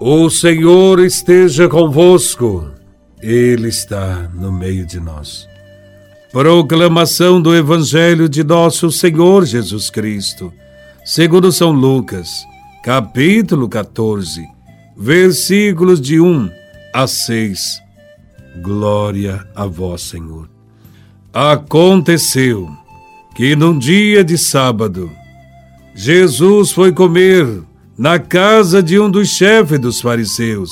O Senhor esteja convosco, Ele está no meio de nós. Proclamação do Evangelho de Nosso Senhor Jesus Cristo, segundo São Lucas, capítulo 14, versículos de 1 a 6. Glória a Vós, Senhor. Aconteceu que num dia de sábado, Jesus foi comer na casa de um dos chefes dos fariseus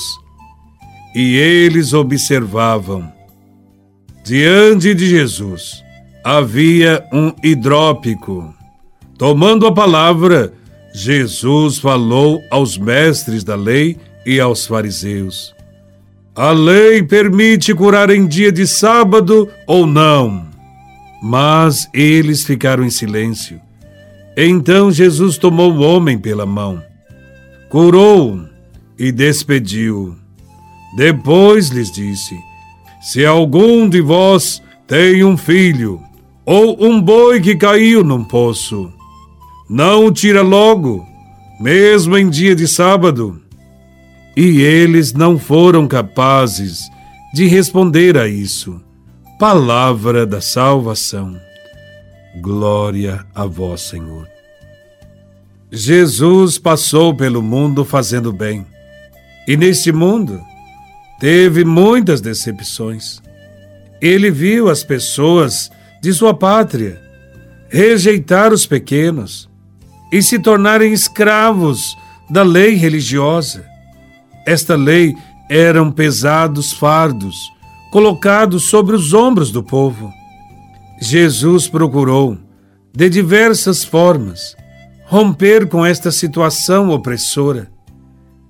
e eles observavam. Diante de Jesus havia um hidrópico. Tomando a palavra, Jesus falou aos mestres da lei e aos fariseus: A lei permite curar em dia de sábado ou não? Mas eles ficaram em silêncio. Então Jesus tomou o homem pela mão, curou e despediu. Depois lhes disse: Se algum de vós tem um filho, ou um boi que caiu num poço, não o tira logo, mesmo em dia de sábado. E eles não foram capazes de responder a isso. Palavra da salvação. Glória a vós, Senhor. Jesus passou pelo mundo fazendo bem. E neste mundo teve muitas decepções. Ele viu as pessoas de sua pátria rejeitar os pequenos e se tornarem escravos da lei religiosa. Esta lei eram pesados fardos colocados sobre os ombros do povo. Jesus procurou, de diversas formas, romper com esta situação opressora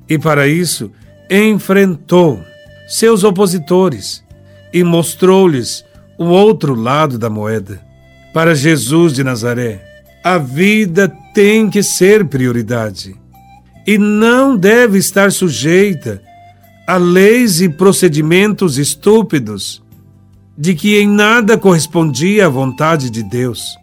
e, para isso, enfrentou seus opositores e mostrou-lhes o outro lado da moeda. Para Jesus de Nazaré, a vida tem que ser prioridade e não deve estar sujeita a leis e procedimentos estúpidos de que em nada correspondia à vontade de Deus.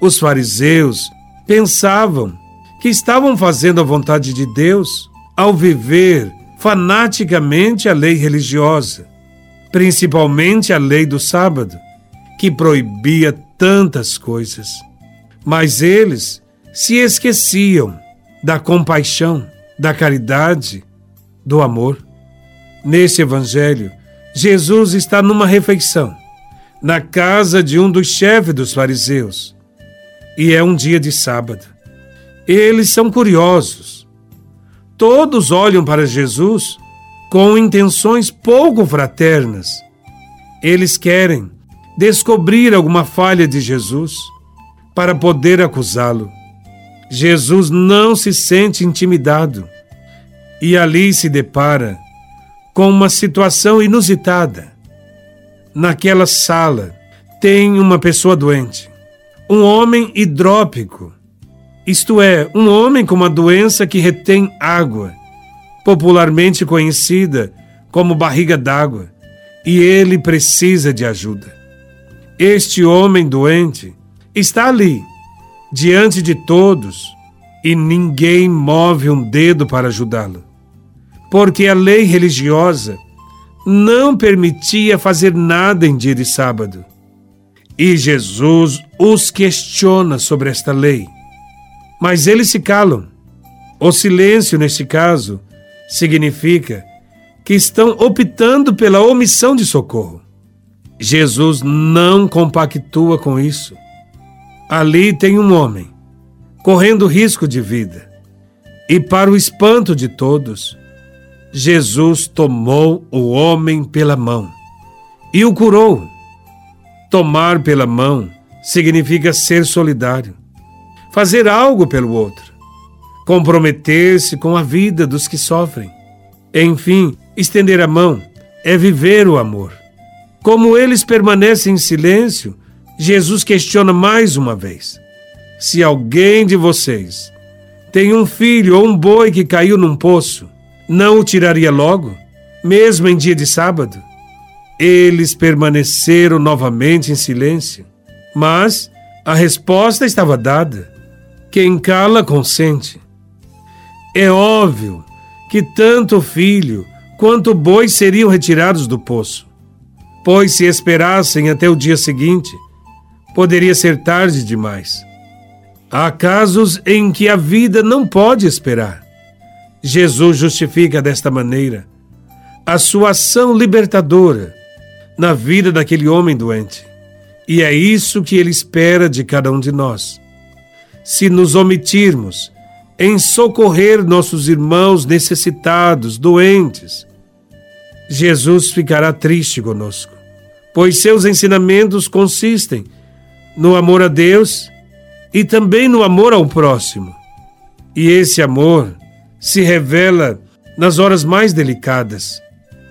Os fariseus pensavam que estavam fazendo a vontade de Deus ao viver fanaticamente a lei religiosa, principalmente a lei do sábado, que proibia tantas coisas. Mas eles se esqueciam da compaixão, da caridade, do amor. Neste evangelho, Jesus está numa refeição, na casa de um dos chefes dos fariseus, e é um dia de sábado. Eles são curiosos Todos olham para Jesus com intenções pouco fraternas. Eles querem descobrir alguma falha de Jesus para poder acusá-lo. Jesus não se sente intimidado e ali se depara com uma situação inusitada. Naquela sala tem uma pessoa doente, um homem hidrópico isto é, um homem com uma doença que retém água, popularmente conhecida como barriga d'água, e ele precisa de ajuda. Este homem doente está ali, diante de todos, e ninguém move um dedo para ajudá-lo, porque a lei religiosa não permitia fazer nada em dia de sábado. E Jesus os questiona sobre esta lei mas eles se calam. O silêncio, neste caso, significa que estão optando pela omissão de socorro. Jesus não compactua com isso. Ali tem um homem, correndo risco de vida. E, para o espanto de todos, Jesus tomou o homem pela mão e o curou. Tomar pela mão significa ser solidário fazer algo pelo outro, comprometer-se com a vida dos que sofrem. Enfim, estender a mão é viver o amor. Como eles permanecem em silêncio, Jesus questiona mais uma vez: se alguém de vocês tem um filho ou um boi que caiu num poço, não o tiraria logo, mesmo em dia de sábado? Eles permaneceram novamente em silêncio, mas a resposta estava dada. Quem cala, consente. É óbvio que tanto o filho quanto o boi seriam retirados do poço. Pois se esperassem até o dia seguinte, poderia ser tarde demais. Há casos em que a vida não pode esperar. Jesus justifica desta maneira a sua ação libertadora na vida daquele homem doente. E é isso que ele espera de cada um de nós. Se nos omitirmos em socorrer nossos irmãos necessitados, doentes, Jesus ficará triste conosco, pois seus ensinamentos consistem no amor a Deus e também no amor ao próximo. E esse amor se revela nas horas mais delicadas,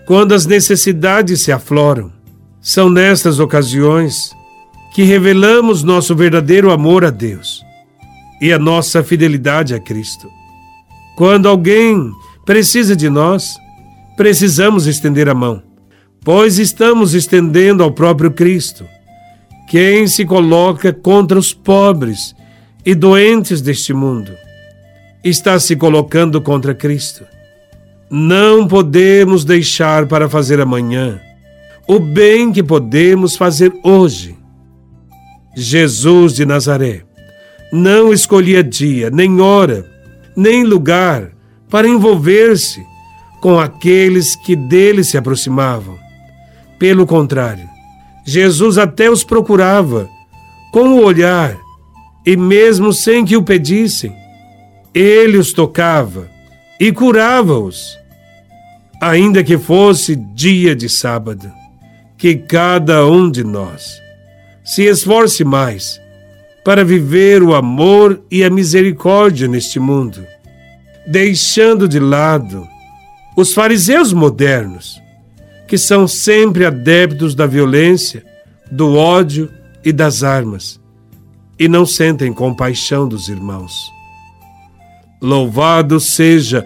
quando as necessidades se afloram. São nestas ocasiões que revelamos nosso verdadeiro amor a Deus e a nossa fidelidade a Cristo. Quando alguém precisa de nós, precisamos estender a mão, pois estamos estendendo ao próprio Cristo, quem se coloca contra os pobres e doentes deste mundo. Está se colocando contra Cristo. Não podemos deixar para fazer amanhã o bem que podemos fazer hoje. Jesus de Nazaré não escolhia dia, nem hora, nem lugar para envolver-se com aqueles que dele se aproximavam. Pelo contrário, Jesus até os procurava com o olhar e, mesmo sem que o pedissem, ele os tocava e curava-os, ainda que fosse dia de sábado que cada um de nós se esforce mais para viver o amor e a misericórdia neste mundo, deixando de lado os fariseus modernos, que são sempre adeptos da violência, do ódio e das armas, e não sentem compaixão dos irmãos. Louvado seja